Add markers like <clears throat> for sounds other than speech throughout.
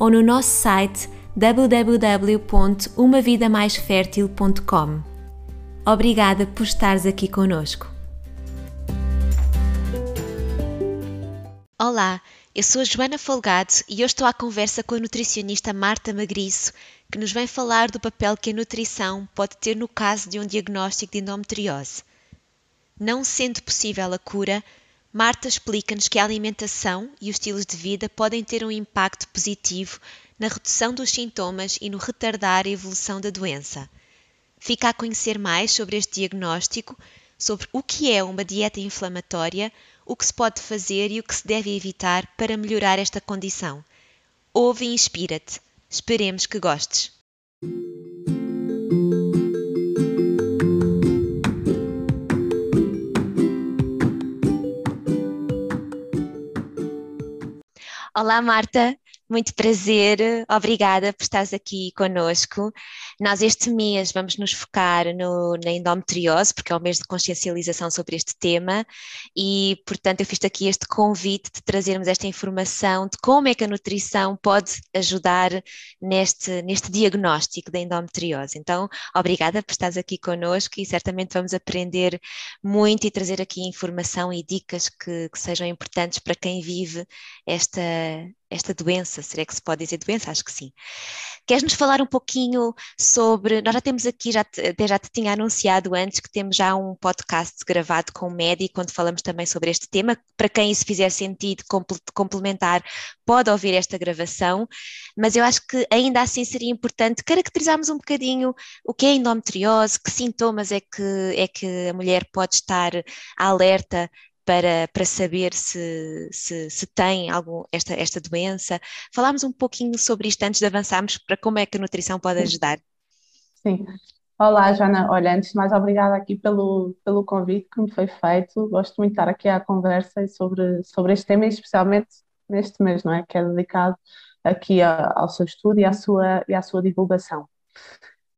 ou no nosso site www.umavidamaisfertil.com. Obrigada por estares aqui conosco. Olá, eu sou a Joana Folgado e hoje estou à conversa com a nutricionista Marta Magriço, que nos vem falar do papel que a nutrição pode ter no caso de um diagnóstico de endometriose. Não sendo possível a cura, Marta explica-nos que a alimentação e os estilos de vida podem ter um impacto positivo na redução dos sintomas e no retardar a evolução da doença. Fica a conhecer mais sobre este diagnóstico, sobre o que é uma dieta inflamatória, o que se pode fazer e o que se deve evitar para melhorar esta condição. Ouve e inspira-te. Esperemos que gostes. Olá, Marta. Muito prazer, obrigada por estares aqui conosco. Nós este mês vamos nos focar no, na endometriose, porque é o mês de consciencialização sobre este tema e, portanto, eu fiz aqui este convite de trazermos esta informação de como é que a nutrição pode ajudar neste, neste diagnóstico da endometriose. Então, obrigada por estares aqui conosco e certamente vamos aprender muito e trazer aqui informação e dicas que, que sejam importantes para quem vive esta, esta doença, será que se pode dizer doença? Acho que sim. Queres nos falar um pouquinho sobre, nós já temos aqui, já te, já te tinha anunciado antes que temos já um podcast gravado com o médico, onde falamos também sobre este tema, para quem isso fizer sentido complementar, pode ouvir esta gravação, mas eu acho que ainda assim seria importante caracterizarmos um bocadinho o que é endometriose, que sintomas é que, é que a mulher pode estar alerta para, para saber se, se, se, tem algum, esta, esta doença. Falámos um pouquinho sobre isto antes de avançarmos para como é que a nutrição pode ajudar. Sim. Olá, Joana. Olha, antes de mais, obrigada aqui pelo, pelo convite que me foi feito. Gosto muito de estar aqui à conversa sobre, sobre este tema, especialmente neste mês, não é? Que é dedicado aqui a, ao seu estudo e à sua, e à sua divulgação.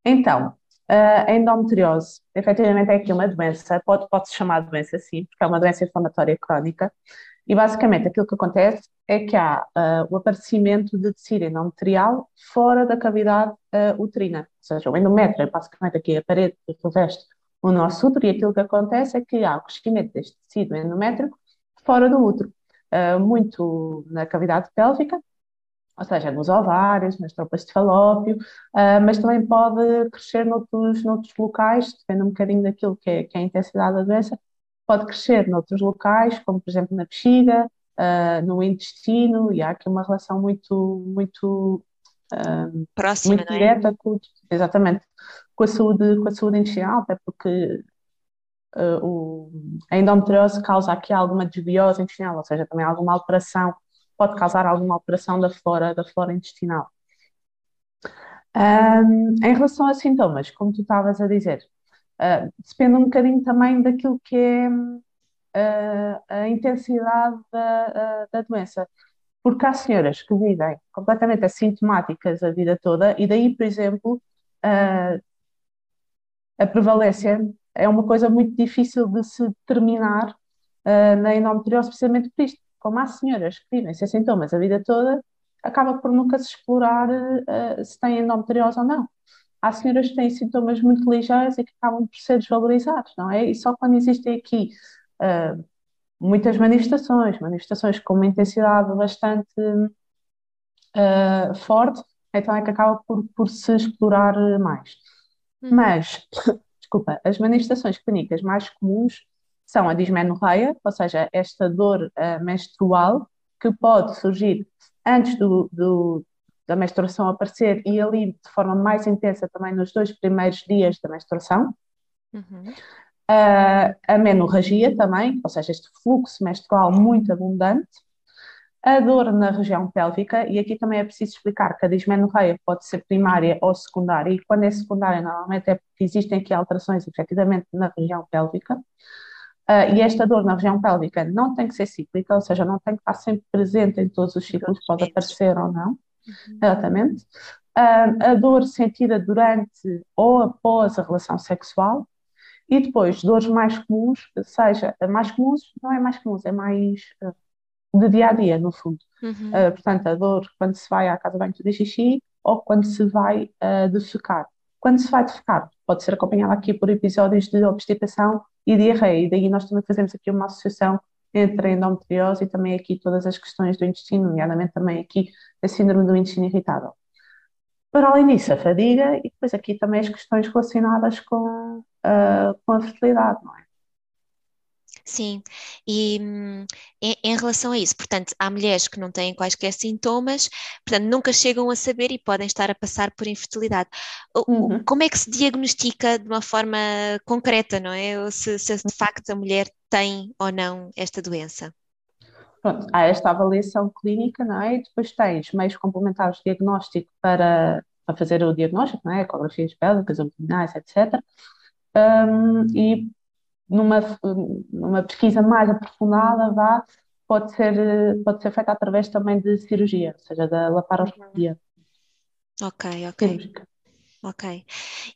Então, a endometriose, efetivamente, é aqui uma doença, pode, pode-se chamar de doença, sim, porque é uma doença inflamatória crónica, e basicamente aquilo que acontece é que há uh, o aparecimento de tecido endometrial fora da cavidade uh, uterina, ou seja, o endométrio é basicamente aqui a parede que reveste o nosso útero, e aquilo que acontece é que há o crescimento deste tecido endométrico fora do útero, uh, muito na cavidade pélvica, ou seja, nos ovários, nas tropas de falópio, uh, mas também pode crescer noutros, noutros locais, depende um bocadinho daquilo que é, que é a intensidade da doença, pode crescer noutros locais, como por exemplo na bexiga, uh, no intestino, e há aqui uma relação muito, muito uh, próxima, muito é? direta com, exatamente, com a saúde, com a saúde intestinal, até porque uh, o, a endometriose causa aqui alguma desbiose intestinal, ou seja, também alguma alteração pode causar alguma alteração da flora, da flora intestinal. Um, em relação a sintomas, como tu estavas a dizer, uh, depende um bocadinho também daquilo que é uh, a intensidade da, uh, da doença. Porque há senhoras que vivem completamente assintomáticas a vida toda, e daí, por exemplo, a prevalência é uma coisa muito difícil de se determinar na endometriose, precisamente por isto como há senhoras que vivem sem sintomas a vida toda, acaba por nunca se explorar uh, se têm endometriose ou não. Há senhoras que têm sintomas muito ligeiros e que acabam por ser desvalorizados, não é? E só quando existem aqui uh, muitas manifestações, manifestações com uma intensidade bastante uh, forte, então é que acaba por, por se explorar mais. Hum. Mas, <coughs> desculpa, as manifestações clínicas mais comuns são a dismenorreia, ou seja, esta dor uh, menstrual que pode surgir antes do, do, da menstruação aparecer e ali de forma mais intensa também nos dois primeiros dias da menstruação. Uhum. Uh, a menorragia também, ou seja, este fluxo menstrual muito abundante. A dor na região pélvica, e aqui também é preciso explicar que a dismenorreia pode ser primária ou secundária, e quando é secundária, normalmente é porque existem aqui alterações, efetivamente, na região pélvica. Uh, e esta dor na região pélvica não tem que ser cíclica, ou seja, não tem que estar sempre presente em todos os ciclos, pode aparecer ou não. Uhum. Exatamente. Uh, a dor sentida durante ou após a relação sexual, e depois, dores mais comuns, seja, mais comuns, não é mais comuns, é mais uh, de dia a dia, no fundo. Uhum. Uh, portanto, a dor quando se vai à casa de banho de xixi ou quando se vai uh, defecar. Quando se vai defecar, pode ser acompanhada aqui por episódios de obstipação e diarreia, e daí nós também fazemos aqui uma associação entre a endometriose e também aqui todas as questões do intestino, nomeadamente também aqui a síndrome do intestino irritável. Para além disso, a fadiga e depois aqui também as questões relacionadas com, uh, com a fertilidade, não é? Sim, e hum, em, em, relação a isso, portanto, há mulheres que não têm quaisquer sintomas, portanto, nunca chegam a saber e podem estar a passar por infertilidade. Uhum. Como é que se diagnostica de uma forma concreta, não é? Se, se de facto a mulher tem ou não esta doença? Pronto, há esta avaliação clínica, não é? E depois tens meios complementares de diagnóstico para, para fazer o diagnóstico, não é? Ecografias pélvicas, abdominais, etc. Um, e numa, numa pesquisa mais aprofundada, vá, pode ser, pode ser feita através também de cirurgia, ou seja, da laparoscopia. Ok, ok. Cirúrgica. Ok.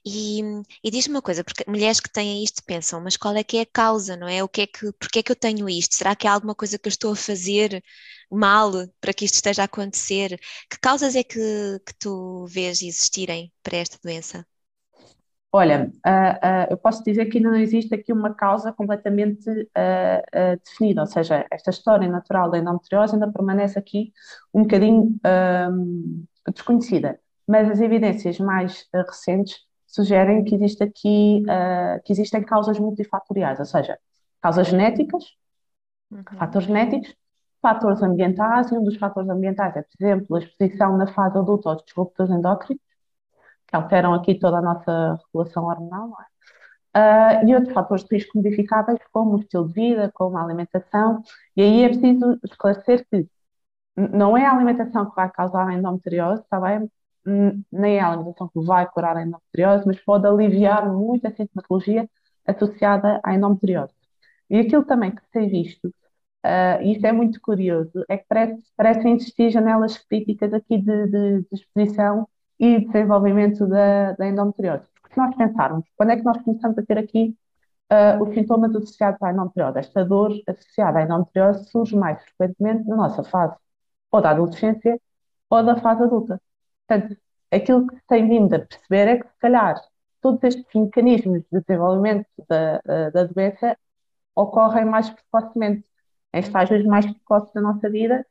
E, e diz-me uma coisa, porque mulheres que têm isto pensam, mas qual é que é a causa, não é? O que é que, porque é que eu tenho isto? Será que há alguma coisa que eu estou a fazer mal para que isto esteja a acontecer? Que causas é que, que tu vês existirem para esta doença? Olha, uh, uh, eu posso dizer que ainda não existe aqui uma causa completamente uh, definida, ou seja, esta história natural da endometriose ainda permanece aqui um bocadinho desconhecida mas as evidências mais recentes sugerem que existe aqui que existem causas multifatoriais, ou seja, causas genéticas, uhum. fatores genéticos, fatores ambientais, e um dos fatores ambientais é, por exemplo, a exposição na fase adulta aos disruptores endócrinos, que alteram aqui toda a nossa regulação hormonal, Uh, e outros fatores de risco modificáveis, como o estilo de vida, como a alimentação, e aí é preciso esclarecer que não é a alimentação que vai causar a endometriose, está bem? nem é a alimentação que vai curar a endometriose, mas pode aliviar muito a sintomatologia associada à endometriose. E aquilo também que tem visto, uh, e isso é muito curioso, é que parece, parece existir janelas críticas aqui de, de, de exposição e desenvolvimento da, da, endometriose. Se nós pensarmos, quando é que nós começamos a ter aqui uh, os sintomas associados à endometriose? Esta dor associada à endometriose surge mais frequentemente na nossa fase ou da adolescência ou da fase adulta. Portanto, aquilo que se tem vindo a perceber é que, se calhar, todos estes mecanismos de desenvolvimento da, da doença ocorrem mais precocemente, em estágios mais precoces da nossa vida.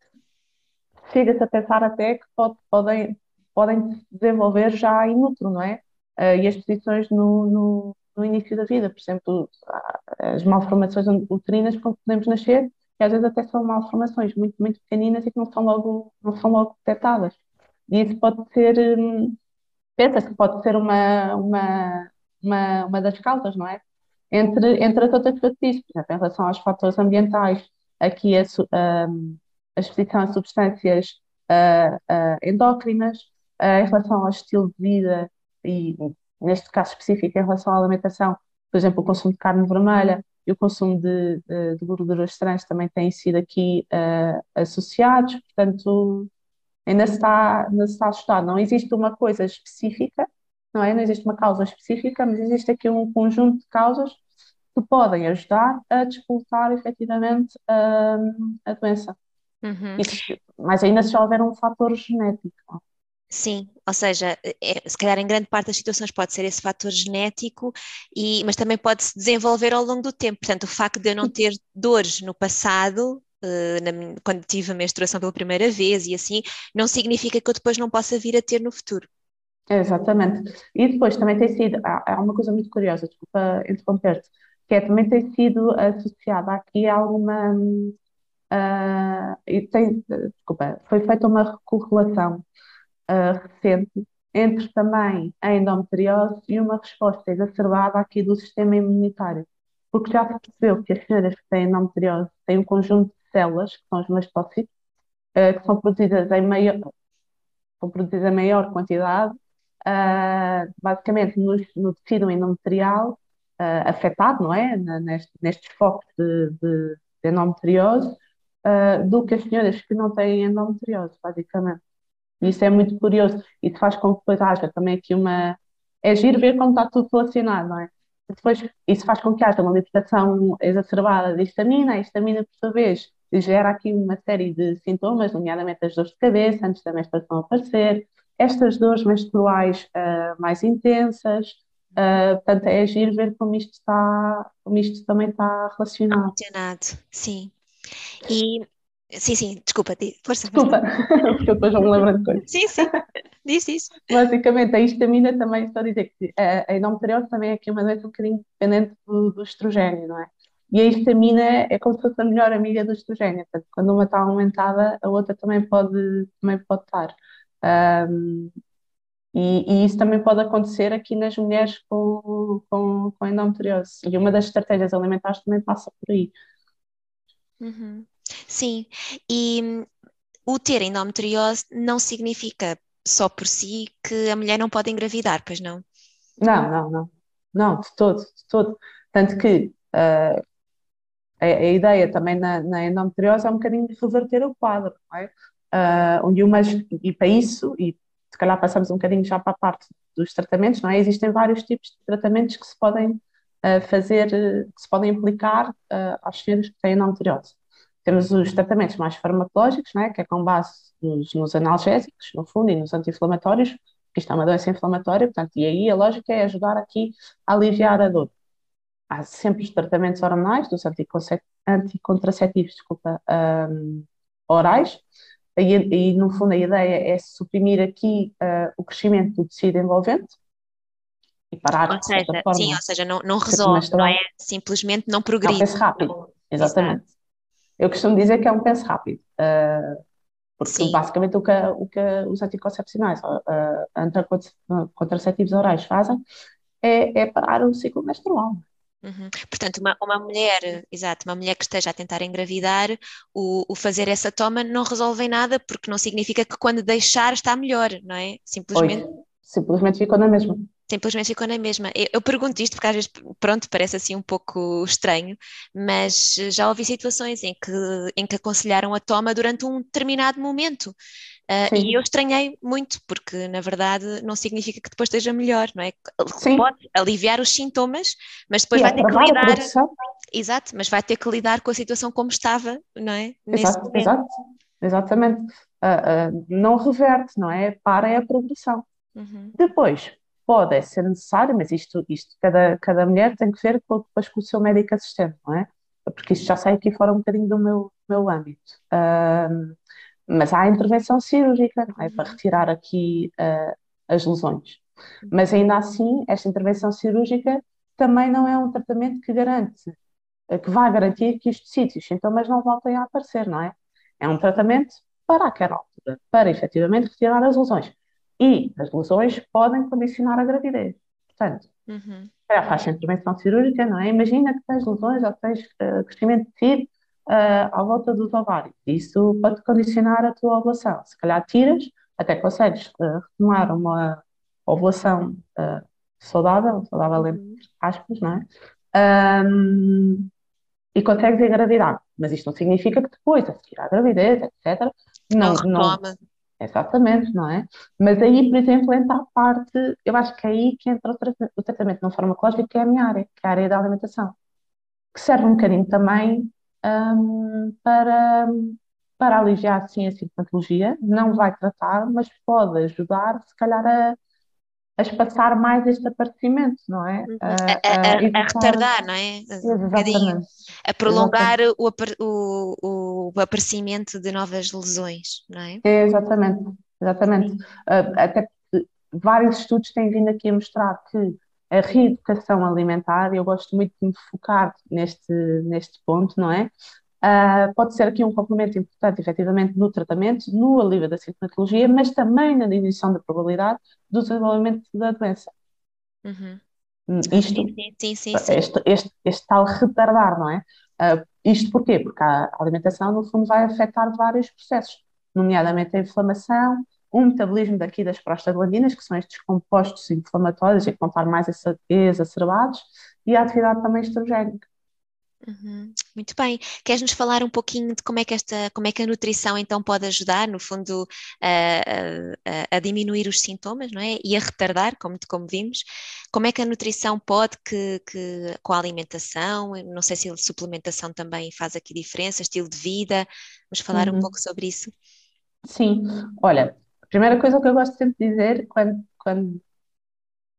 Chega-se a pensar até que pode, podem, podem se desenvolver já in utero, não é? Uh, e as posições no, no, no, início da vida, por exemplo, as malformações uterinas com que podemos nascer, que às vezes até são malformações muito, muito pequeninas e que não são logo, não são logo detectadas. E isso pode ser, hum, pensa-se que pode ser uma, uma, uma, uma das causas, não é? Entre, entre as outras coisas, por exemplo, em relação aos fatores ambientais, aqui a, a, hum, a exposição a substâncias a, a endócrinas, em relação ao estilo de vida e, neste caso específico, em relação à alimentação, por exemplo, o consumo de carne vermelha e o consumo de, de, de gorduras trans também têm sido aqui uh, associados, portanto, ainda está, ainda está a estudar. Não existe uma coisa específica, não é? Não existe uma causa específica, mas existe aqui um conjunto de causas que podem ajudar a disputar efetivamente a, a doença. Uhum. Isso, mas ainda se houver um fator genético. Sim, ou seja, é, se calhar em grande parte das situações pode ser esse fator genético, e, mas também pode se desenvolver ao longo do tempo. Portanto, o facto de eu não ter dores no passado eh, na, quando tive a menstruação pela primeira vez e assim, não significa que eu depois não possa vir a ter no futuro. Exatamente. E depois também tem sido, há, há uma coisa muito curiosa, desculpa interromper-te, que é, também tem sido associada aqui a alguma. Uh, e tem, desculpa, foi feita uma correlação recente entre também a endometriose e uma resposta exacerbada aqui do sistema imunitário. Porque já se percebeu que as senhoras que têm endometriose têm um conjunto células, que são os mastócitos, uh, que são produzidas em maior, são produzidas em maior quantidade, uh, basicamente no, no tecido endometrial afetado, não é? Neste, nestes focos de, de, de endometriose, do que as senhoras que não têm endometriose, basicamente. E isso é muito curioso. Isso faz com que depois haja também aqui uma. É giro ver como está tudo relacionado, não é? Depois, isso faz com que haja uma libertação exacerbada de histamina, a histamina, por sua vez, gera aqui uma série de sintomas, nomeadamente as dores de cabeça, antes da menstruação aparecer, estas dores menstruais uh, mais intensas, uh, portanto, é agir ver como isto está, como isto também está relacionado. Relacionado, sim. E Sim, sim, desculpa, força. Desculpa, <laughs> porque eu depois não me lembro de coisas. Sim, sim, diz isso. Basicamente, a histamina também, estou a dizer que a, a endometriose também é aqui uma doença um bocadinho dependente do, do estrogênio, não é? E a histamina é como se fosse a melhor amiga do estrogênio, portanto, quando uma está aumentada, a outra também pode, também pode estar. Um, e, e, isso também pode acontecer aqui nas mulheres com, com, com endometriose. E uma das estratégias alimentares também passa por aí. Uhum. Sim, e hum, o ter endometriose não significa só por si que a mulher não pode engravidar, pois não? Não, não, não. Não, de todo, de todo. Tanto que uh, a, a, ideia também na, na, endometriose é um bocadinho de reverter o quadro, não é? Uh, onde umas, e para isso, e se calhar passamos um bocadinho já para a parte dos tratamentos, não é? Existem vários tipos de tratamentos que se podem uh, fazer, que se podem aplicar às senhoras que têm endometriose. Temos os tratamentos mais farmacológicos, né, que é com base nos, nos analgésicos, no fundo, e nos anti-inflamatórios, que isto é uma doença inflamatória, portanto, e aí a lógica é ajudar aqui a aliviar a dor. Há sempre os tratamentos hormonais, dos anticontraceptivos, desculpa, um, orais, e, e, no fundo a ideia é suprimir aqui uh, o crescimento do tecido envolvente e parar ou seja, forma, Sim, ou seja, não, não resolve, não é? Simplesmente não progride. Não, rápido, exatamente. Exato. Eu costumo dizer que é um penso rápido, uh, porque Sim. basicamente o que, o que os anticoncepcionais, uh, anticontraceptivos orais fazem é, é parar o ciclo menstrual. Uhum. Portanto, uma, uma mulher, exato, uma mulher que esteja a tentar engravidar, o, o fazer essa toma não resolve nada, porque não significa que quando deixar está melhor, não é? Simplesmente. simplesmente ficou na mesma simplesmente ficou na mesma. Eu, eu, pergunto isto porque às vezes, pronto, parece assim um pouco estranho, mas já ouvi situações em que, em que aconselharam a toma durante um determinado momento. Uh, e eu estranhei muito, porque na verdade não significa que depois esteja melhor, não é? Sim. Pode aliviar os sintomas, mas depois e vai ter que lidar. Exato, mas vai ter que lidar com a situação como estava, não é? Exato, exato. Exatamente. Uh, uh, não reverte, não é? Para é a progressão. Uhum. Depois, pode ser necessário, mas isto, isto cada, cada mulher tem que ver depois com o seu médico assistente, não é? Porque isto já sai aqui fora um bocadinho do meu, meu âmbito. Uh, mas há a intervenção cirúrgica, não é? Para retirar aqui uh, as lesões. Mas ainda assim, esta intervenção cirúrgica também não é um tratamento que garante, que vai garantir que os tecidos, os sintomas não voltem a aparecer, não é? É um tratamento para aquela altura, para efetivamente retirar as lesões. E as lesões podem condicionar a gravidez. Portanto, uhum. faz a intervenção cirúrgica, não é? Imagina que tens lesões ou tens uh, crescimento de tecido uh, à volta dos ovários. Isso pode condicionar a tua ovulação. Se calhar tiras, até consegues uh, retomar uma ovulação uh, saudável, saudável entre uhum. aspas, não é? Um, e consegues engravidar. Mas isto não significa que depois, a seguir à gravidez, etc., não, não, não, Exatamente, não é? Mas aí, por exemplo, entra a parte, eu acho que é aí que entra o tratamento, não farmacológico, que é a minha área, que é a área da alimentação, que serve um bocadinho também um, para, para aliviar, sim, a sintomatologia, não vai tratar, mas pode ajudar, se calhar, a, a espaçar mais este aparecimento, não é? Uhum. A, a, a, a retardar, não é? Exatamente. A prolongar o, o, o, aparecimento de novas lesões, não é? é exatamente, exatamente. Uh, até porque vários estudos têm vindo aqui a mostrar que a reeducação alimentar, eu gosto muito de me focar neste, neste ponto, não é? Uh, pode ser aqui um complemento importante, efetivamente, no tratamento, no alívio da sintomatologia, mas também na diminuição da probabilidade do desenvolvimento da doença. Uhum. Hum, isto, sim, sim, sim, este, este, este, tal retardar, não é? Uh, isto porquê? Porque a alimentação, no fundo, vai afetar vários processos. nomeadamente a inflamação, o metabolismo daqui das prostaglandinas, que são estes compostos inflamatórios e que vão estar mais exacerbados, e a atividade também estrogénica. Uhum. Muito bem. Queres-nos falar um pouquinho de como é que esta, como é que a nutrição então pode ajudar, no fundo, a, a, a diminuir os sintomas, não é? E a retardar, como, como vimos. Como é que a nutrição pode que, que com a alimentação, não sei se a suplementação também faz aqui diferença, estilo de vida. Vamos falar uhum. um pouco sobre isso. Sim, olha, a primeira coisa que eu gosto sempre de dizer quando, quando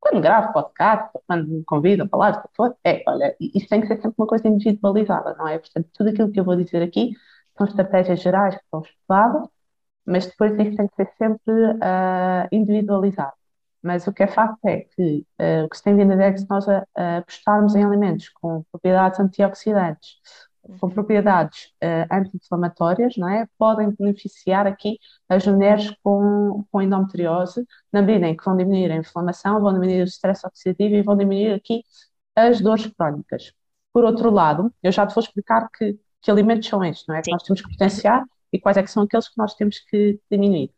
quando gravo podcast, quando me convidam a falar, o for, é, olha, isto tem que ser sempre uma coisa individualizada, não é? Portanto, tudo aquilo que eu vou dizer aqui são estratégias gerais que são estudadas, mas depois isto tem que ser sempre uh, individualizado. Mas o que é facto é que uh, o que se tem vindo a ver é que se nós apostarmos em alimentos com propriedades antioxidantes, com propriedades uh, anti-inflamatórias, não é? Podem beneficiar aqui as mulheres com, com endometriose, na medida em que vão diminuir a inflamação, vão diminuir o stress oxidativo e vão diminuir aqui as dores crónicas. Por outro lado, eu já te vou explicar que, que alimentos são estes, não é? Que nós temos que potenciar e quais é que são aqueles que nós temos que diminuir.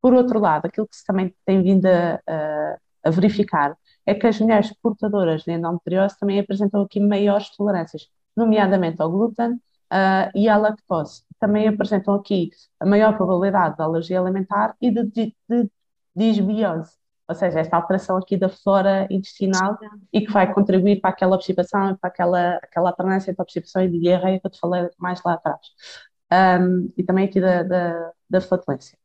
Por outro lado, aquilo que se também tem vindo a, a, a verificar é que as mulheres portadoras de endometriose também apresentam aqui maiores tolerâncias nomeadamente ao glúten uh, e à lactose. Também apresentam aqui a maior probabilidade de alergia alimentar e de, de, de disbiose, ou seja, esta alteração aqui da flora intestinal e que vai contribuir para aquela obstipação, para aquela, aquela alternância entre obstipação e diarreia que eu te falei mais lá atrás. Um, e também aqui da, da, da flatulência.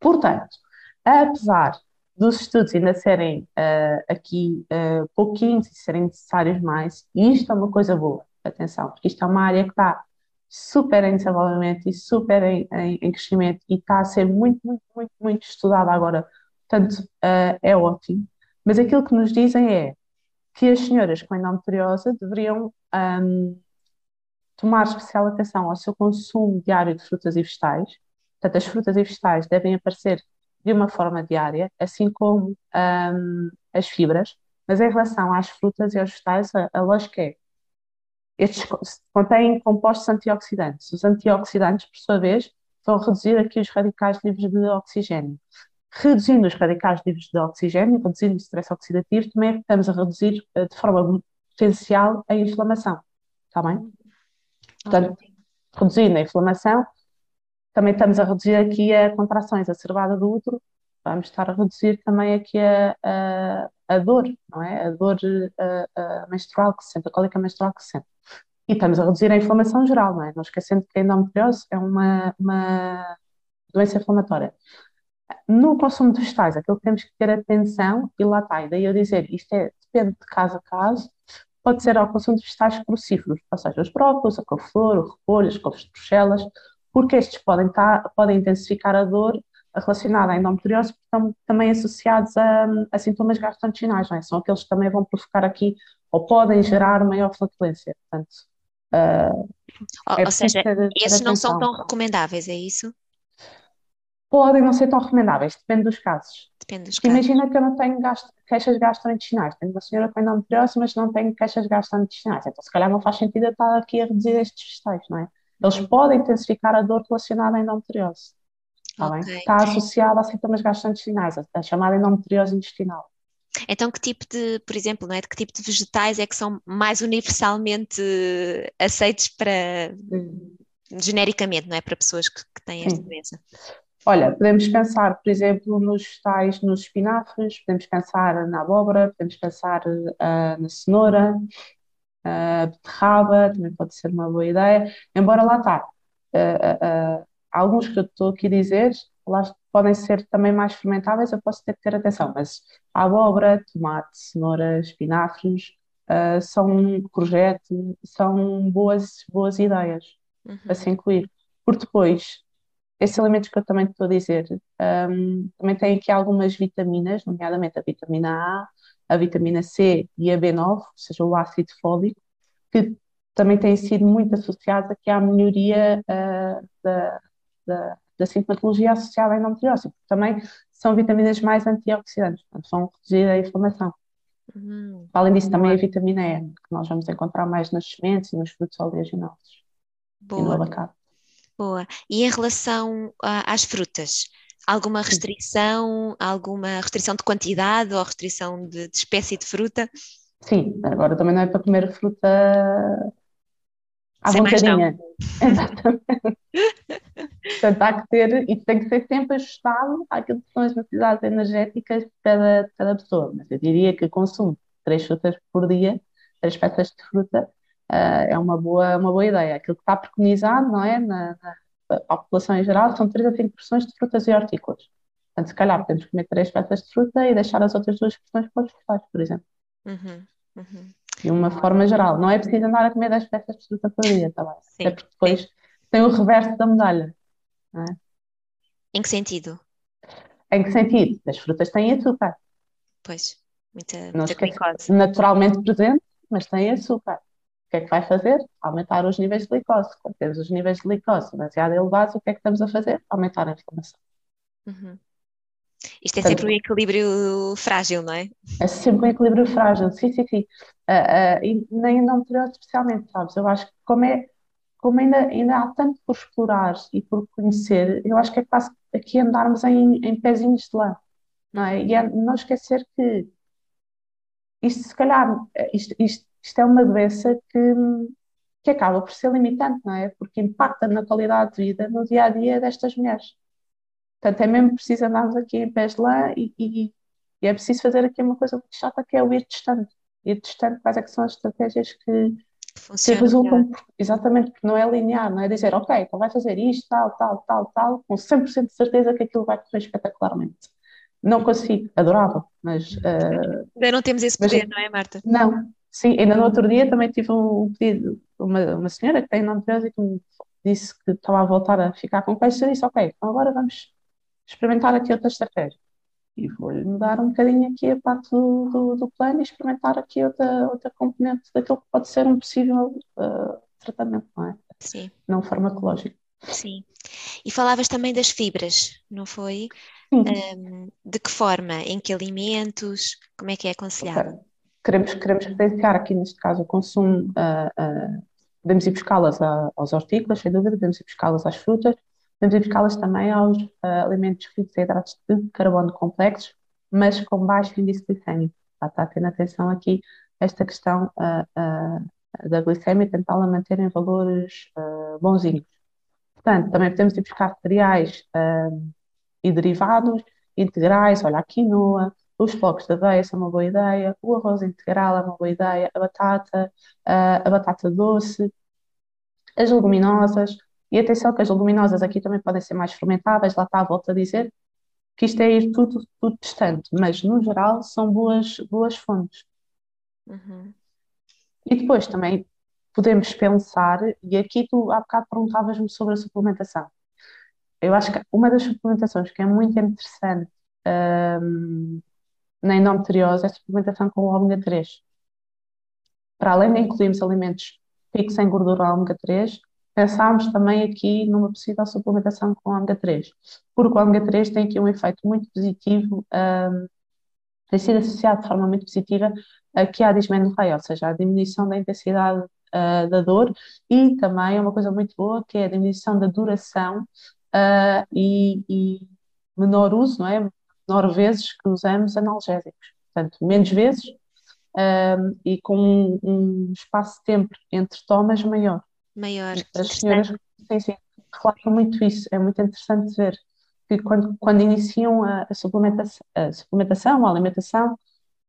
Portanto, apesar dos estudos ainda serem uh, aqui uh, pouquinhos e serem necessários mais, e isto é uma coisa boa, atenção, porque isto é uma área que está super em desenvolvimento e super em, em, em crescimento e está a ser muito, muito, muito, muito estudada agora, portanto uh, é ótimo, mas aquilo que nos dizem é que as senhoras com endometriose deveriam um, tomar especial atenção ao seu consumo diário de frutas e vegetais, portanto as frutas e vegetais devem aparecer de uma forma diária, assim como um, as fibras, mas em relação às frutas e aos vegetais, a, a lógica é estes contêm compostos antioxidantes. Os antioxidantes, por sua vez, vão reduzir aqui os radicais livres de oxigênio. Reduzindo os radicais livres de oxigênio, reduzindo o stress oxidativo, também estamos a reduzir eh, de forma potencial a inflamação. Está bem? Portanto, reduzindo a inflamação, também estamos a reduzir aqui a contração exacerbada do útero, vamos estar a reduzir também aqui a, a, a dor, não é? A dor a, a menstrual que se sente, a cólica menstrual que se sente. E estamos a reduzir a inflamação geral, não é? Não esquecendo que a endometriose é uma, uma doença inflamatória. No consumo de vegetais, aquilo que temos que ter atenção, e lá está, e daí eu dizer, isto é, depende de caso a caso, pode ser ao consumo de vegetais crucíferos, ou seja, os brócolis, a couve-flor, o repolho, as couves de bruxelas, porque estes podem, estar, podem intensificar a dor relacionada à endometriose, porque estão também associados a, a sintomas gastrointestinais, não é? São aqueles que também vão provocar aqui, ou podem gerar maior flatulência. Portanto, uh, ou, é ou seja, esses não são tão recomendáveis, é isso? Podem não ser tão recomendáveis, depende dos casos. Depende dos casos. Imagina que eu não tenho gasto, queixas gastrointestinais, tenho uma senhora com endometriose, mas não tenho queixas gastrointestinais, então se calhar não faz sentido eu estar aqui a reduzir estes vegetais, não é? Eles podem intensificar a dor relacionada à endometriose. Está, okay. está associada a sintomas gastrointestinais, a, a chamada endometriose intestinal. Então, que tipo de, por exemplo, não é? de que tipo de vegetais é que são mais universalmente aceitos para, hum. genericamente, não é? Para pessoas que, que têm esta doença? Olha, podemos pensar, por exemplo, nos vegetais, nos espinafres, podemos pensar na abóbora, podemos pensar uh, na cenoura, uh, beterraba, também pode ser uma boa ideia, embora lá está, uh, alguns que eu estou aqui a dizer, lá podem ser também mais fermentáveis, eu posso ter que ter atenção, mas abóbora, tomate, cenoura, espinafres, são courgette, são boas, boas ideias uhum. a se incluir, porque depois esses alimentos que eu também estou a dizer um, também têm aqui algumas vitaminas, nomeadamente a vitamina A, a vitamina C e a B9, ou seja, o ácido fólico, que também têm sido muito associados aqui à melhoria uh, da, da, da, sintomatologia associada à endometriose, porque também são vitaminas mais antioxidantes, portanto, vão reduzir a inflamação. Uhum. Além disso, também a vitamina E, que nós vamos encontrar mais nas sementes e nos frutos oleaginosos Boa. e no abacate. Boa. E em relação às frutas, alguma restrição, alguma restrição de quantidade ou restrição de, de espécie de fruta? Sim, agora também não é para comer fruta à Sem vontadinha. <laughs> Exatamente. <laughs> Portanto, há que ter, e tem que ser sempre ajustado àquilo que são as necessidades energéticas de cada, cada pessoa. Mas eu diria que consumo três frutas por dia, três peças de fruta, uh, é uma boa, uma boa ideia. Aquilo que está preconizado, não é? Na, na população em geral, são 3 a 5 porções de frutas e hortícolas. Portanto, se calhar podemos comer três peças de fruta e deixar as outras duas porções para os vegetais, por exemplo. Uhum, uhum. De uma forma geral. Não é preciso andar a comer 10 peças de fruta por dia, tá bem? Sim, Até porque depois sim. Tem o reverso da medalha. É? Em que sentido? Em que sentido? As frutas têm açúcar. Pois, muita, muita glicose. Naturalmente presente, mas têm açúcar. O que é que vai fazer? Aumentar os níveis de glicose. Quando temos os níveis de glicose demasiado elevados, o que é que estamos a fazer? Aumentar a inflamação. Uhum. Isto é Portanto, sempre um equilíbrio frágil, não é? É sempre um equilíbrio frágil, sim, sim, sim. Uh, uh, e na endometriose especialmente, sabes? Eu acho que como, é, como ainda, ainda há tanto por explorar e por conhecer, eu acho que é quase aqui andarmos em, em pezinhos de lã, não é? E é não esquecer que isto, se calhar, isto, isto, isto é uma doença que, que acaba por ser limitante, não é? Porque impacta na qualidade de vida no dia a dia destas mulheres. Portanto, é mesmo preciso andarmos aqui em pés de lã e, e, e, é preciso fazer aqui uma coisa muito chata que é o ir testando. Ir testando quais é que são as estratégias que, que resultam, exatamente, porque não é linear, não é dizer, ok, então vai fazer isto, tal, tal, tal, tal, com 100% de certeza que aquilo vai correr espetacularmente. Não consigo, adorava, mas... Uh, ainda não temos esse poder, mas, não é, Marta? Não, sim, ainda no outro dia também tive um pedido, uma, uma senhora que tem endometriose e que me disse que estava a voltar a ficar com queixa e disse, ok, então agora vamos experimentar aqui outra estratégia. E vou-lhe mudar um bocadinho aqui a parte do, do, do, plano e experimentar aqui outra, outra componente daquilo que pode ser um possível uh, tratamento, não é? Sim. Não farmacológico. Sim. E falavas também das fibras, não foi? Um, de que forma? Em que alimentos? Como é que é aconselhado? Okay. Queremos, queremos potenciar aqui, neste caso, o consumo. Uh, uh, podemos ir buscá-las aos hortícolas, sem dúvida, podemos ir buscá-las às frutas, Buscá-las também aos uh, alimentos ricos em hidratos de carbono complexos, mas com baixo índice glicémico. Está a ter atenção aqui esta questão uh, uh, da glicemia tentá-la manter em valores bonzinhos. Portanto, também podemos ir buscar cereais e derivados integrais, olha, a quinoa, os flocos de aveia são uma boa ideia, o arroz integral é uma boa ideia, a batata, a batata doce, as leguminosas, e atenção que as leguminosas aqui também podem ser mais fermentáveis, lá está a volta a dizer que isto é ir tudo, tudo distante, mas no geral são boas, boas fontes. Uhum. E depois também podemos pensar, e aqui tu há bocado perguntavas-me sobre a suplementação. Eu acho que uma das suplementações que é muito interessante um, na endometriose é a suplementação com o ômega 3. Para além de incluirmos alimentos ricos em gordura ômega 3, pensámos também aqui numa possível suplementação com ômega 3, porque o ômega 3 tem aqui um efeito muito positivo, um, tem sido associado de forma muito positiva aqui à dismenorreia, ou seja, à diminuição da intensidade uh, da dor e também uma coisa muito boa que é a diminuição da duração uh, e, e, menor uso, não é? Menor vezes que usamos analgésicos, portanto, menos vezes um, e com um, um espaço de tempo entre tomas maior maior. As senhoras, sim, sim, relatam muito isso. É muito interessante ver que quando, quando iniciam a, a, suplementação, a suplementação, a alimentação,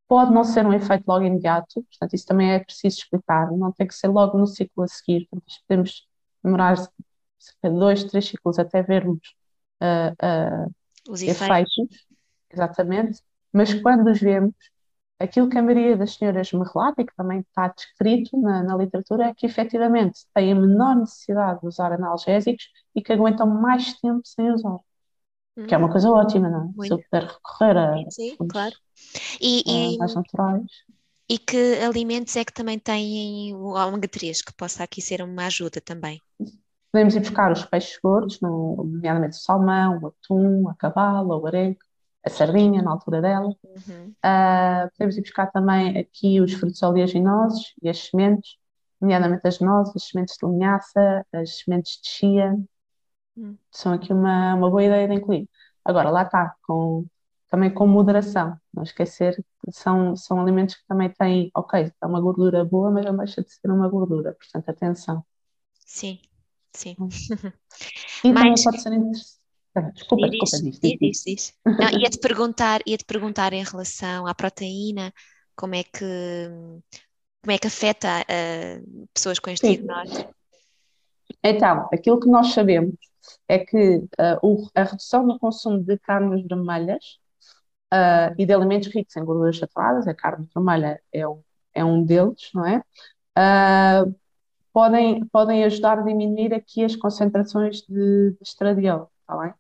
pode não ser um efeito logo imediato, portanto, isso também é preciso explicar, não tem que ser logo no ciclo a seguir, portanto, podemos demorar dois, três ciclos até vermos uh, uh, os efeitos. efeitos, exatamente, mas quando os vemos, Aquilo que a maioria das senhoras me relata, e que também está descrito na, na literatura, é que efetivamente têm a menor necessidade de usar analgésicos e que aguentam mais tempo sem usar. Que é uma coisa ótima, não é? Muito. Se eu puder recorrer a sim, claro. E, e, mais naturais. E que alimentos é que também têm o ômega 3, que possa aqui ser uma ajuda também? Podemos ir buscar os peixes gordos, nomeadamente o salmão, o atum, a cabala, o arenque, a sardinha na altura dela. Uhum. Uh, podemos ir buscar também aqui os frutos oleaginosos e as sementes, nomeadamente as nozes, as sementes de linhaça, as sementes de chia, hum. são aqui uma, uma boa ideia de incluir. Agora, lá está, com, também com moderação, não esquecer que são, são alimentos que também têm, ok, é uma gordura boa, mas não deixa de ser uma gordura, portanto, atenção. Sim, sim. Hum. E também pode ser interessante. Desculpa, diz, desculpa, diz, diz, diz, diz. <laughs> Não, ia-te perguntar, ia-te perguntar em relação à proteína, como é que, como é que afeta uh, pessoas com este Sim. diagnóstico? Então, aquilo que nós sabemos é que uh, o, a redução no consumo de carnes vermelhas uh, e de alimentos ricos em gorduras saturadas, a carne vermelha é um, é um deles, não é? Podem, podem ajudar a diminuir aqui as concentrações de, de estradiol, está bem?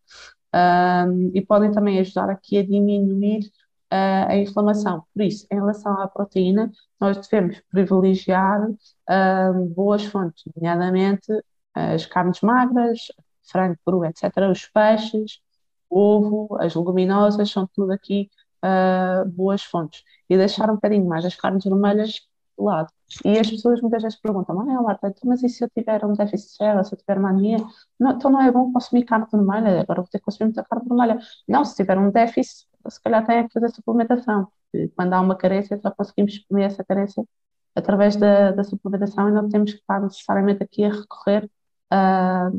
e podem também ajudar aqui a diminuir a inflamação. Por isso, em relação à proteína, nós devemos privilegiar boas fontes, nomeadamente as carnes magras, frango cru, etc., os peixes, ovo, as leguminosas, são tudo aqui uh, boas fontes. E deixar um bocadinho mais as carnes vermelhas de lado. E as pessoas muitas vezes perguntam, ah, Marta, então, mas e se eu tiver um déficit de ferro, se eu tiver uma anemia, não, então não é bom consumir carne vermelha, agora vou ter que consumir muita carne vermelha. Não, se tiver um déficit, se calhar tem que fazer suplementação. Quando há uma carência, só conseguimos comer essa carência através da, da suplementação e não temos que estar necessariamente aqui a recorrer a,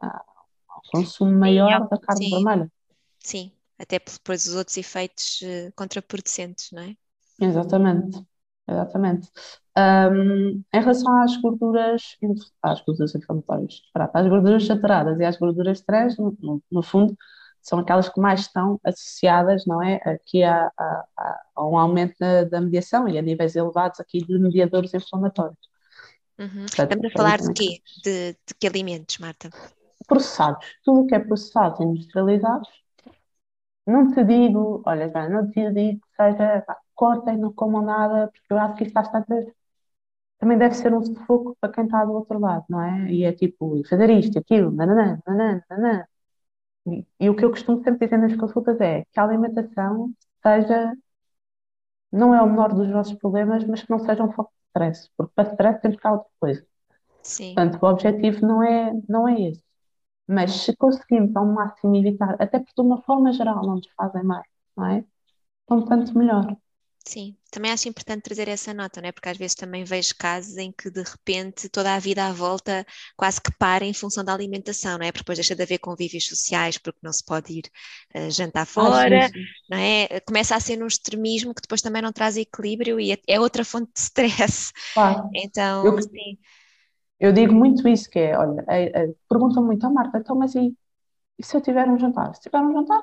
a, ao consumo maior sim, da carne sim. vermelha. Sim, até depois os outros efeitos uh, contraproducentes, não é? Exatamente, exatamente. Um, em relação às gorduras, às gorduras inflamatórias, às gorduras saturadas e às gorduras trans, no, no, no, fundo, são aquelas que mais estão associadas, não é, aqui a, a, a um aumento da, da, mediação e a níveis elevados aqui de mediadores inflamatórios. Uhum. Estamos a falar de quê? De, de que alimentos, Marta? Processados. Tudo o que é processado e industrializado. Não te digo, olha, não te digo que seja, cortem, não comam nada, porque eu acho que isto bastante. Também deve ser um sufoco para quem está do outro lado, não é? E é tipo, fazer isto, aquilo, nananã, nananã, nananã. E, e o que eu costumo sempre dizer nas consultas é que a alimentação seja, não é o menor dos nossos problemas, mas que não seja um foco stress, porque para stress temos cá outra coisa. Sim. Portanto, o objetivo não é, não é esse. Mas se conseguimos ao máximo evitar, até porque de uma forma geral não nos fazem mais, não é? Então, tanto melhor. Sim, também acho importante trazer essa nota, não é? Porque às vezes também vejo casos em que de repente toda a vida à volta quase que para em função da alimentação, não é? Porque depois deixa de haver convívios sociais porque não se pode ir uh, jantar fora, ah, sim. não é? Começa a ser um extremismo que depois também não traz equilíbrio e é, é outra fonte de stress. Então, eu, sim. Eu digo muito isso, que é, olha, é, é, perguntam muito, a oh, Marta, então mas e, e se eu tiver um jantar? Se tiver um jantar,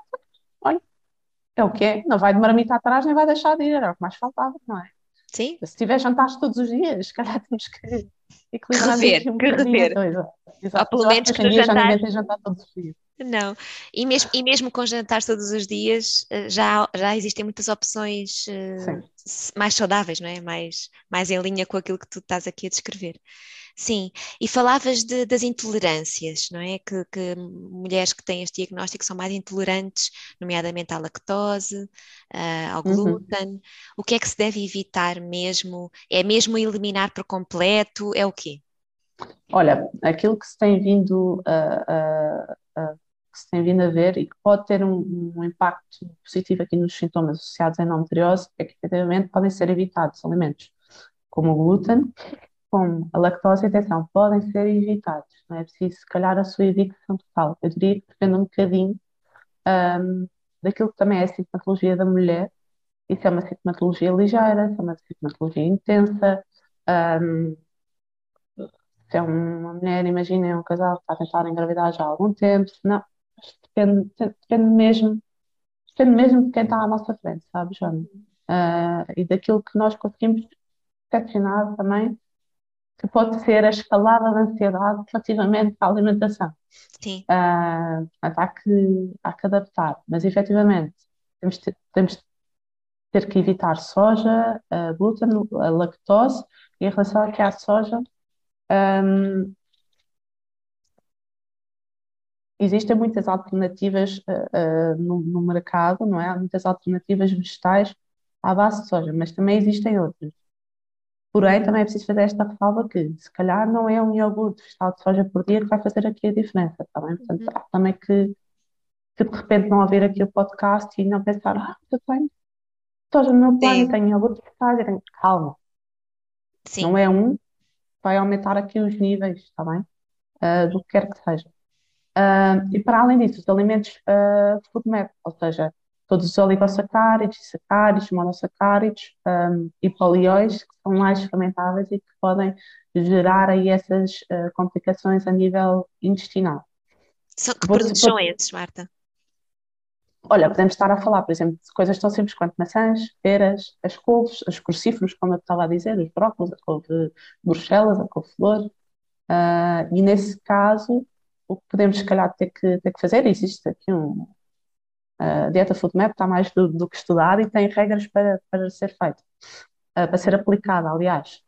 é o que é, não vai de marmita atrás nem vai deixar de ir, era o que mais faltava, não é? Sim. Se tiver jantares todos os dias, se calhar <laughs> temos que equilibrar rever, um que rever. Ou pelo menos que jantar... já ninguém tem jantar todos os dias. Não, e mesmo, e mesmo com jantares todos os dias, eh, já, já existem muitas opções uh, mais saudáveis, não é? Mais, mais em linha com aquilo que tu estás aqui a descrever. Sim, e falavas de, das intolerâncias, não é? Que, que, mulheres que têm este diagnóstico são mais intolerantes, nomeadamente à lactose, uh, ao uhum. glúten. Uhum. O que é que se deve evitar mesmo? É mesmo eliminar por completo? É o quê? Olha, aquilo que se tem vindo a, a, a que se tem vindo a ver e que pode ter um, um, impacto positivo aqui nos sintomas associados à endometriose é que, efetivamente, podem ser evitados alimentos como o glúten, como a lactose, atenção, podem ser evitados, não é preciso, se calhar, a sua evitação total. Eu diria que depende um bocadinho um, daquilo que também é a sintomatologia da mulher, e se é uma sintomatologia ligeira, se é uma sintomatologia intensa, um, se é uma mulher, imaginem, um casal que está a tentar engravidar já há algum tempo, não, depende, depende mesmo, depende mesmo de quem está à nossa frente, sabe, Joana? Uh, e daquilo que nós conseguimos percepcionar também que pode ser a escalada da ansiedade relativamente à alimentação. Sim. Uh, há, que, há que adaptar, mas efetivamente temos, ter, temos ter que evitar soja, uh, glúten, a lactose, e em relação aqui à soja, um, existem muitas alternativas uh, uh, no, no, mercado, não é? Há muitas alternativas vegetais à base de soja, mas também existem outras. Porém, também é preciso fazer esta ressalva que, se calhar, não é um iogurte vegetal de soja por dia que vai fazer aqui a diferença, tá bem? Portanto, há também que, que de repente não ouvir aqui o podcast e não pensar, ah, eu tenho soja no meu plano, tenho iogurte vegetal, eu tenho... Calma, sim, não é um, vai aumentar aqui os níveis, está bem? Ah, do que quer que seja. Ah, e para além disso, os alimentos uh, FODMAP, ou seja, todos os oligossacáridos, sacáridos, monossacáridos um, e polióis, que são mais fermentáveis e que podem gerar aí essas uh, complicações a nível intestinal. São, que produtos são esses, Marta? Olha, podemos estar a falar, por exemplo, de coisas tão simples quanto maçãs, peras, as couves, os crucíferos, como eu estava a dizer, os brócolos, a couve de Bruxelas, a couve-flor. Ah, e nesse caso, o que podemos, se calhar, ter que, ter que fazer, existe aqui um. A dieta FoodMap está mais do, do que estudada e tem regras para, para ser feita, ah, para ser aplicada, aliás.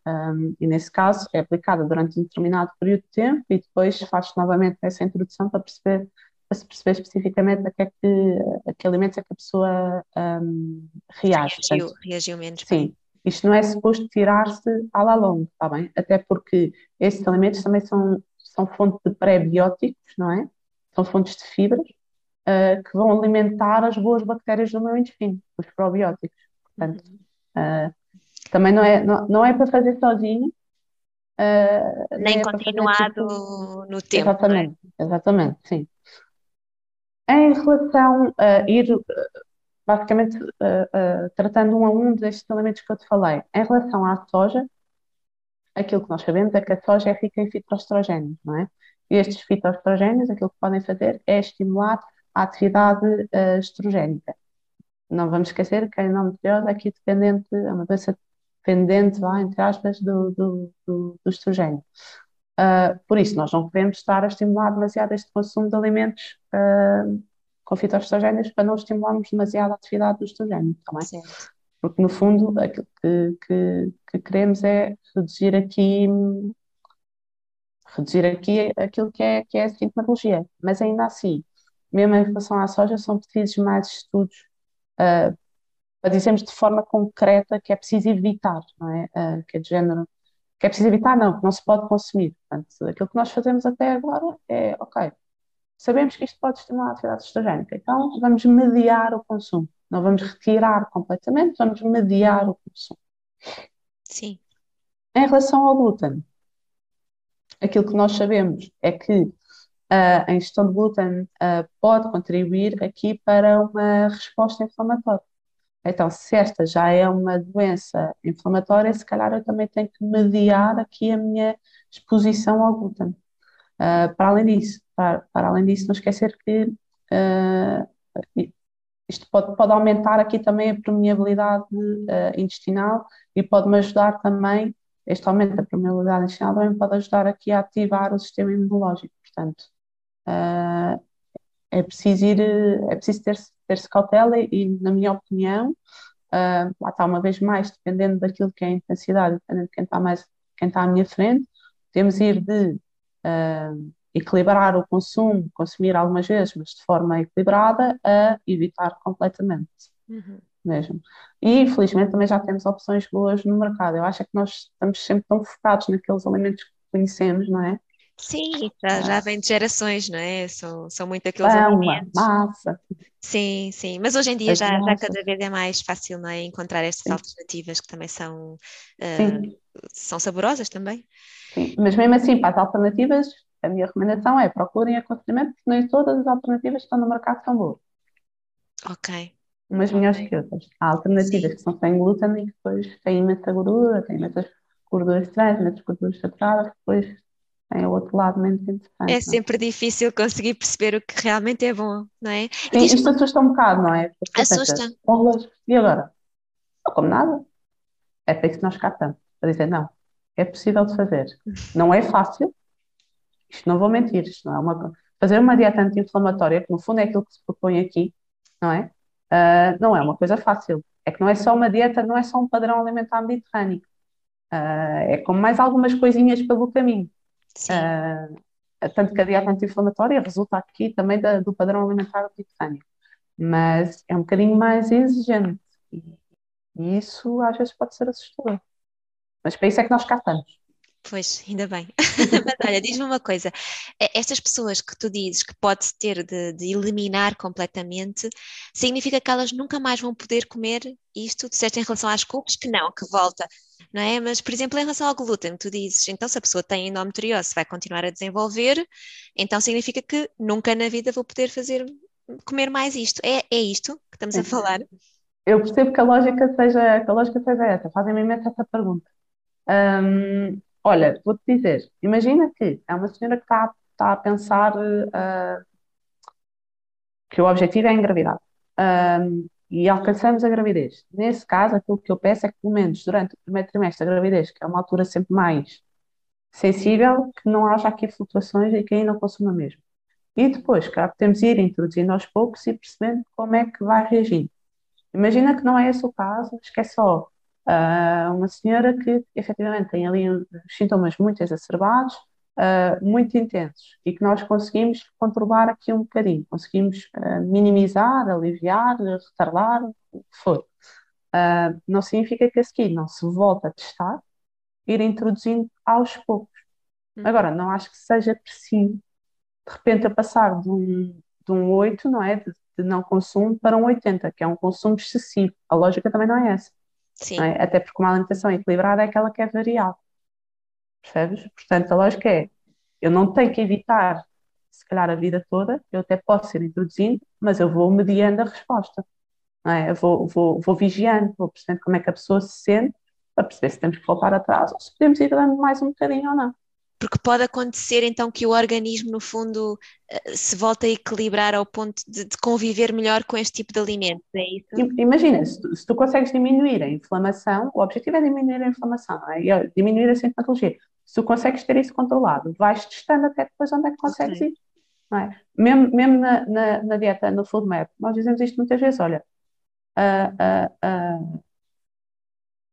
E nesse caso, é aplicada durante um determinado período de tempo e depois faz novamente essa introdução para perceber para se perceber especificamente a que, é que, a que alimentos é que a pessoa um, reage. Reagiu, Portanto, reagiu menos sim, isto não é suposto tirar-se à la longa, está bem? Até porque esses alimentos também são, são fonte de pré-bióticos, não é? São fontes de fibras, ah, que vão alimentar as boas bactérias do meu intestino, os probióticos. Portanto, ah, também não é, não, não é para fazer sozinho, ah, Nem é continuado tipo- no tempo, é? Exatamente, exatamente, sim. Em relação a ir, eh, basicamente, eh, eh, tratando um a um destes elementos que eu te falei, em relação à soja, aquilo que nós sabemos é que a soja é rica em fitoestrogénios, não é? E estes fitoestrogénios, aquilo que podem fazer é estimular a atividade eh, estrogénica. Não vamos esquecer que a endometriose é aqui dependente, é uma doença dependente, vá, entre aspas, do, do, do, do estrogênio. Ah, por isso, nós não queremos estar a estimular demasiado este consumo de alimentos ah, com fitoestrogénios para não estimularmos demasiado a atividade do estrogênio, tá bem? Certo. Porque, no fundo, aquilo que, que, que queremos é reduzir aqui, reduzir aqui aquilo que é, que é a sintomatologia. Mas ainda assim, mesmo em relação à soja, são precisos mais estudos ah, para dizermos de forma concreta que é preciso evitar, não é? Ah, que é de género, que é preciso evitar, não, que não se pode consumir. Portanto, aquilo que nós fazemos até agora é, ok, sabemos que isto pode estimular a atividade estrogénica, então vamos mediar o consumo. Não vamos retirar completamente, vamos mediar o consumo. Sim. Em relação ao glúten, aquilo que nós sabemos é que a ingestão de glúten pode contribuir aqui para uma resposta inflamatória. Então, se esta já é uma doença inflamatória, se calhar eu também tenho que mediar aqui a minha exposição ao glúten. Ah, para além disso, para, para além disso, não esquecer que ah, isto pode, pode aumentar aqui também a permeabilidade ah, intestinal e pode-me ajudar também, este aumento da permeabilidade intestinal também pode ajudar aqui a ativar o sistema imunológico. Portanto, ah, é preciso ir, é preciso ter-se ter-se cautela e, na minha opinião, ah, lá está uma vez mais, dependendo daquilo que é a intensidade, dependendo de quem está mais, quem está à minha frente, temos ir de ah, equilibrar o consumo, consumir algumas vezes, mas de forma equilibrada, a evitar completamente Uhum. mesmo. E infelizmente também já temos opções boas no mercado. Eu acho que nós estamos sempre tão focados naqueles alimentos que conhecemos, não é? Sim, já, já Ah, vem de gerações, não é? São, são muito aqueles pão, a alimentos. massa, Sim, sim. Mas hoje em dia as já, já cada vez é mais fácil, não é? Encontrar estas sim, alternativas que também são, sim, são saborosas também. sim. Mas mesmo assim, para as alternativas, a minha recomendação é procurem aconselhamento, porque nem todas as alternativas que estão no mercado são boas. Ok, Umas melhores ok. que outras. Há alternativas Sim. que são sem glúten e que depois têm imensa gordura, têm imensas gorduras trans, imensas gorduras saturadas, que depois o outro lado menos É interessante, não é? sempre difícil conseguir perceber o que realmente é bom, não é? Sim, isto assusta um bocado, não é? Porque assusta. pensas, bolas, e agora? Não como nada. É para isso que nós cá estamos. Para dizer, não, é possível de fazer. Não é fácil, isto não vou mentir, isto não é uma... Fazer uma dieta anti-inflamatória, que no fundo é aquilo que se propõe aqui, não é? Ah, não é uma coisa fácil. É que não é só uma dieta, não é só um padrão alimentar mediterrâneo. Ah, é como mais algumas coisinhas pelo caminho. Sim, Ah, tanto que a dieta anti-inflamatória resulta aqui também da- do padrão alimentar mediterrâneo. Mas é um bocadinho mais exigente. E, e isso às vezes pode ser assustador. Mas para isso é que nós cá estamos. Pois, ainda bem. <laughs> Mas olha, diz-me uma coisa: estas pessoas que tu dizes que pode ter de, de, eliminar completamente, significa que elas nunca mais vão poder comer isto? Disseste em relação às cookies que não, que volta, não é? Mas, por exemplo, em relação ao glúten, tu dizes, então se a pessoa tem endometriose, vai continuar a desenvolver, então significa que nunca na vida vou poder fazer, comer mais isto. É, é isto que estamos a falar? Eu percebo que a lógica seja, que a lógica seja essa, fazem-me imenso essa pergunta. Um, Olha, vou-te dizer, imagina que é uma senhora que está, está a pensar uh, que o objetivo é engravidar um, e alcançamos a gravidez. Nesse caso, aquilo que eu peço é que, pelo menos durante o primeiro trimestre da gravidez, que é uma altura sempre mais sensível, que não haja aqui flutuações e que ainda consuma mesmo. E depois, claro, podemos ir introduzindo aos poucos e percebendo como é que vai reagindo. Imagina que não é esse o caso, que é só Uh, uma senhora que efetivamente tem ali sintomas muito exacerbados, uh, muito intensos, e que nós conseguimos controlar aqui um bocadinho, conseguimos uh, minimizar, aliviar, retardar, o que for. não significa que a seguir não se volta a testar, ir introduzindo aos poucos. Hum. Agora, não acho que seja preciso, de repente, a passar de um, de um 8, não é? De, de não consumo para um 80, que é um consumo excessivo. A lógica também não é essa. Sim. É? Até porque uma alimentação equilibrada é aquela que é variável. Percebes? Portanto, a lógica é: eu não tenho que evitar, se calhar, a vida toda, eu até posso ir introduzindo, mas eu vou mediando a resposta. É? Eu vou, vou, vou vigiando, vou percebendo como é que a pessoa se sente, para perceber se temos que voltar atrás ou se podemos ir dando mais um bocadinho ou não porque pode acontecer então que o organismo, no fundo, eh, se volta a equilibrar ao ponto de, de conviver melhor com este tipo de alimentos, é isso? Imagina, se tu, se tu, consegues diminuir a inflamação, o objetivo é diminuir a inflamação, não é? Diminuir a sintomatologia. Se tu consegues ter isso controlado, vais testando até depois onde é que consegues okay. ir. Não é? Mesmo, mesmo na, na, na, dieta, no food map, nós dizemos isto muitas vezes, olha, a, a,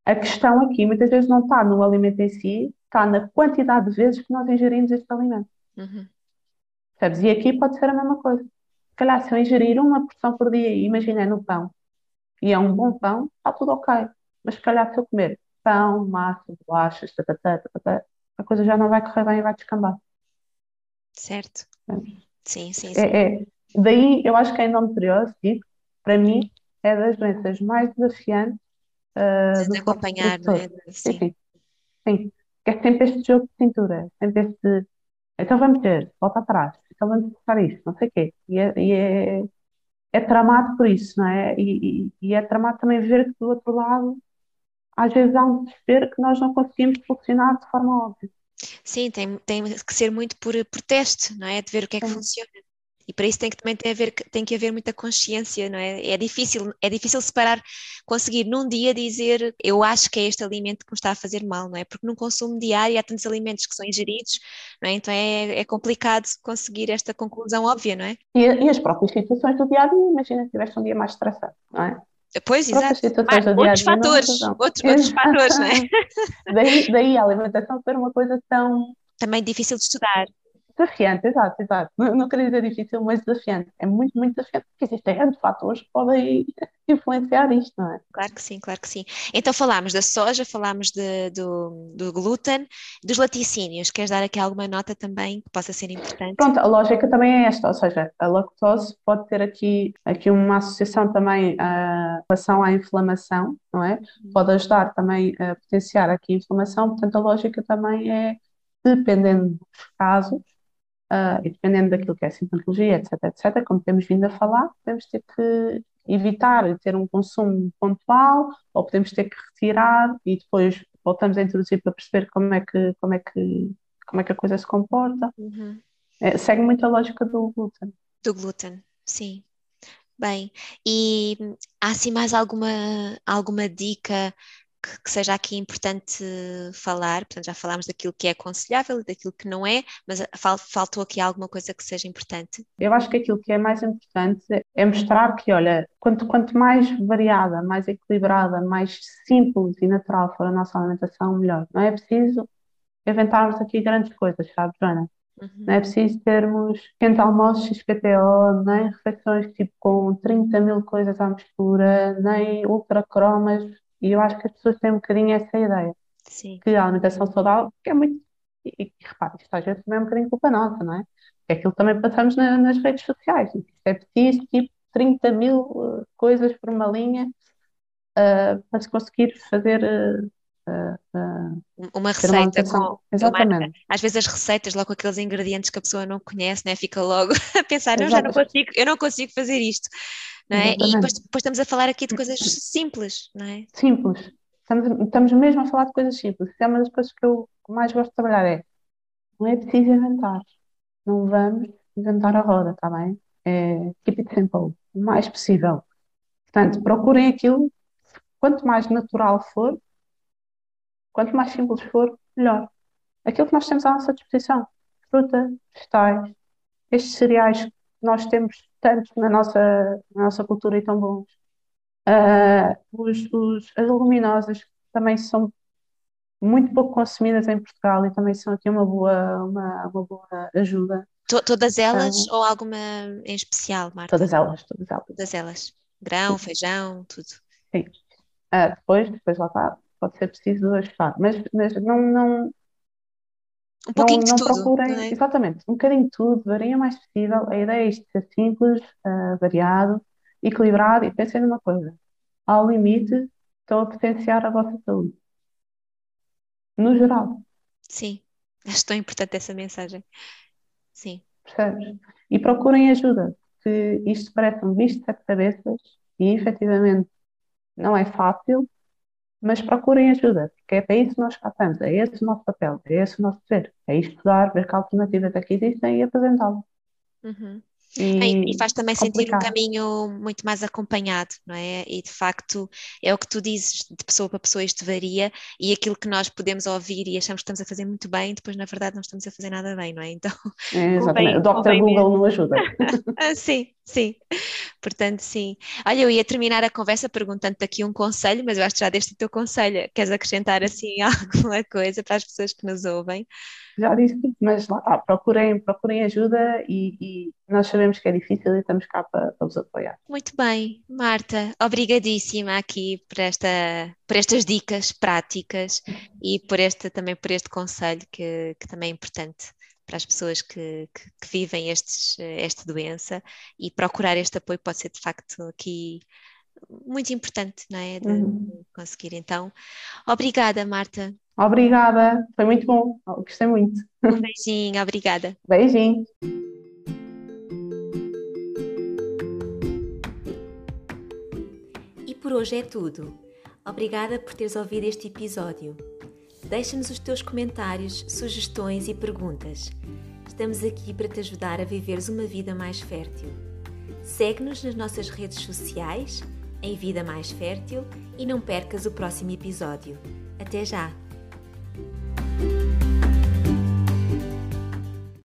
a questão aqui muitas vezes não está no alimento em si, está na quantidade de vezes que nós ingerimos este alimento. Uhum. Sabes? E aqui pode ser a mesma coisa. Se calhar, se eu ingerir uma porção por dia, imagina no pão, e é um bom pão, está tudo ok. Mas se calhar, se eu comer pão, massa, bolachas, tatatá, tatatá, a coisa já não vai correr bem e vai descambar. Certo. Sim, sim, sim. É, é. Daí, eu acho que a endometriose, digo, para mim, é das doenças mais desafiantes uh, de acompanhar, não é? Sim. sim. sim é sempre este jogo de cintura, sempre este. Então vamos ter, volta atrás, então vamos buscar isto, não sei o quê. E é, e é, é tramado por isso, não é? E, e, e, é tramado também ver que do outro lado, às vezes há um desespero que nós não conseguimos funcionar de forma óbvia. Sim, tem, tem que ser muito por, por teste, não é? De ver o que é que Sim. funciona. E para isso tem que também ter haver, tem que haver muita consciência, não é? É difícil, é difícil separar, conseguir num dia dizer eu acho que é este alimento que me está a fazer mal, não é? Porque num consumo diário há tantos alimentos que são ingeridos, não é? Então é, é complicado conseguir esta conclusão óbvia, não é? E, e as próprias situações do dia a dia, imagina se tiveste um dia mais estressado, não é? Pois, exato. Outros fatores, outros, outros <laughs> fatores, não é? daí, daí a alimentação ser uma coisa tão. Também difícil de estudar. Desafiante, exato, exato. Não, não queria dizer difícil, mas desafiante. É muito, muito desafiante, porque existem grandes fatores que podem <laughs> influenciar isto, não é? Claro que sim, claro que sim. Então falámos da soja, falámos de, do, do glúten, dos laticínios. Queres dar aqui alguma nota também que possa ser importante? Pronto, a lógica também é esta, ou seja, a lactose pode ter aqui, aqui uma associação também a relação à inflamação, não é? Pode ajudar também a potenciar aqui a inflamação, portanto a lógica também é, dependendo dos casos, Uh, e dependendo daquilo que é a sintomatologia, etc, etc, como temos vindo a falar, podemos ter que evitar ter um consumo pontual, ou podemos ter que retirar e depois voltamos a introduzir para perceber como é que, como é que, como é que a coisa se comporta. Uhum. É, segue muito a lógica do glúten. Do glúten, sim. Bem, e há assim mais alguma, alguma dica que, que, seja aqui importante falar, portanto já falámos daquilo que é aconselhável e daquilo que não é, mas fal, faltou aqui alguma coisa que seja importante? Eu acho que aquilo que é mais importante é mostrar que, olha, quanto, quanto mais variada, mais equilibrada, mais simples e natural for a nossa alimentação, melhor. Não é preciso inventarmos aqui grandes coisas, sabe, Joana? Uhum. Não é preciso termos pequenos almoços XPTO, nem refeições tipo com 30 mil coisas à mistura, nem ultracromas e eu acho que as pessoas têm um bocadinho essa ideia. Sim. que a alimentação saudável, que é muito. E, e repare, isto às vezes também é um bocadinho culpa nossa, não é? É aquilo também passamos na- nas redes sociais. Isto é preciso, tipo, 30 mil uh, coisas por uma linha uh, para se conseguir fazer uh, Uma receita com. uma- Exatamente. às vezes as receitas, logo com aqueles ingredientes que a pessoa não conhece, né? Fica logo <laughs> a pensar, não, já não consigo, eu não consigo fazer isto, não é? E depois, depois estamos a falar aqui de coisas <clears throat> simples, não é? Simples. Estamos, estamos mesmo a falar de coisas simples. É uma das coisas que eu mais gosto de trabalhar. É, não é preciso inventar. Não vamos inventar a roda, está bem? É, keep it simple, o mais possível. Portanto, procurem aquilo, quanto mais natural for, quanto mais simples for, melhor. Aquilo que nós temos à nossa disposição. Fruta, vegetais, estes cereais que nós temos tanto na nossa, na nossa cultura e tão bons. Ah, os, os- as leguminosas também são muito pouco consumidas em Portugal e também são aqui uma boa, uma, uma boa ajuda. To- todas elas Ah. ou alguma em especial, Marta? Todas elas, todas elas. Todas elas. Grão, feijão, tudo. Sim. Ah, depois, depois lá está, pode ser preciso ajustar, mas, mas não, não, Um não, pouquinho de não tudo, procurem, não é? exatamente, um bocadinho de tudo, varia o mais possível. A ideia é isto, ser simples, ah, variado, equilibrado e pensem numa coisa, ao limite estão a potenciar a vossa saúde, no geral. Sim, <laughs> acho tão importante essa mensagem. Sim, Percebes? E procurem ajuda, porque isto parece um bicho de sete cabeças e efetivamente não é fácil, mas procurem ajuda, porque é para isso que nós cá estamos, é esse o nosso papel, é esse o nosso dever, é estudar, ver que alternativas é que existem e apresentá-las. Uhum. E E, faz também sentir um complicado. caminho muito mais acompanhado, não é? E de facto é o que tu dizes, de pessoa para pessoa isto varia e aquilo que nós podemos ouvir e achamos que estamos a fazer muito bem, depois na verdade não estamos a fazer nada bem, não é? Então, É, <laughs> exatamente. O Dr. Google não ajuda. <laughs> ah, sim, sim. Portanto, sim. Olha, eu ia terminar a conversa perguntando-te aqui um conselho, mas eu acho que já deste o teu conselho. Queres acrescentar assim <laughs> alguma coisa para as pessoas que nos ouvem? Já disse mas lá procurem, procurem ajuda e, e nós sabemos que é difícil e estamos cá para, para vos apoiar. Muito bem, Marta, obrigadíssima aqui por esta, por estas dicas práticas e por este, também por este conselho que, que também é importante para as pessoas que, que, que vivem estes, esta doença e procurar este apoio pode ser de facto aqui muito importante, não é? De, Uhum. de conseguir. Então, obrigada, Marta. Obrigada, foi muito bom, gostei muito. Um beijinho, obrigada. Beijinho. E por hoje é tudo. Obrigada por teres ouvido este episódio. Deixa-nos os teus comentários, sugestões e perguntas. Estamos aqui para te ajudar a viveres uma vida mais fértil. Segue-nos nas nossas redes sociais, em Vida Mais Fértil, e não percas o próximo episódio. Até já!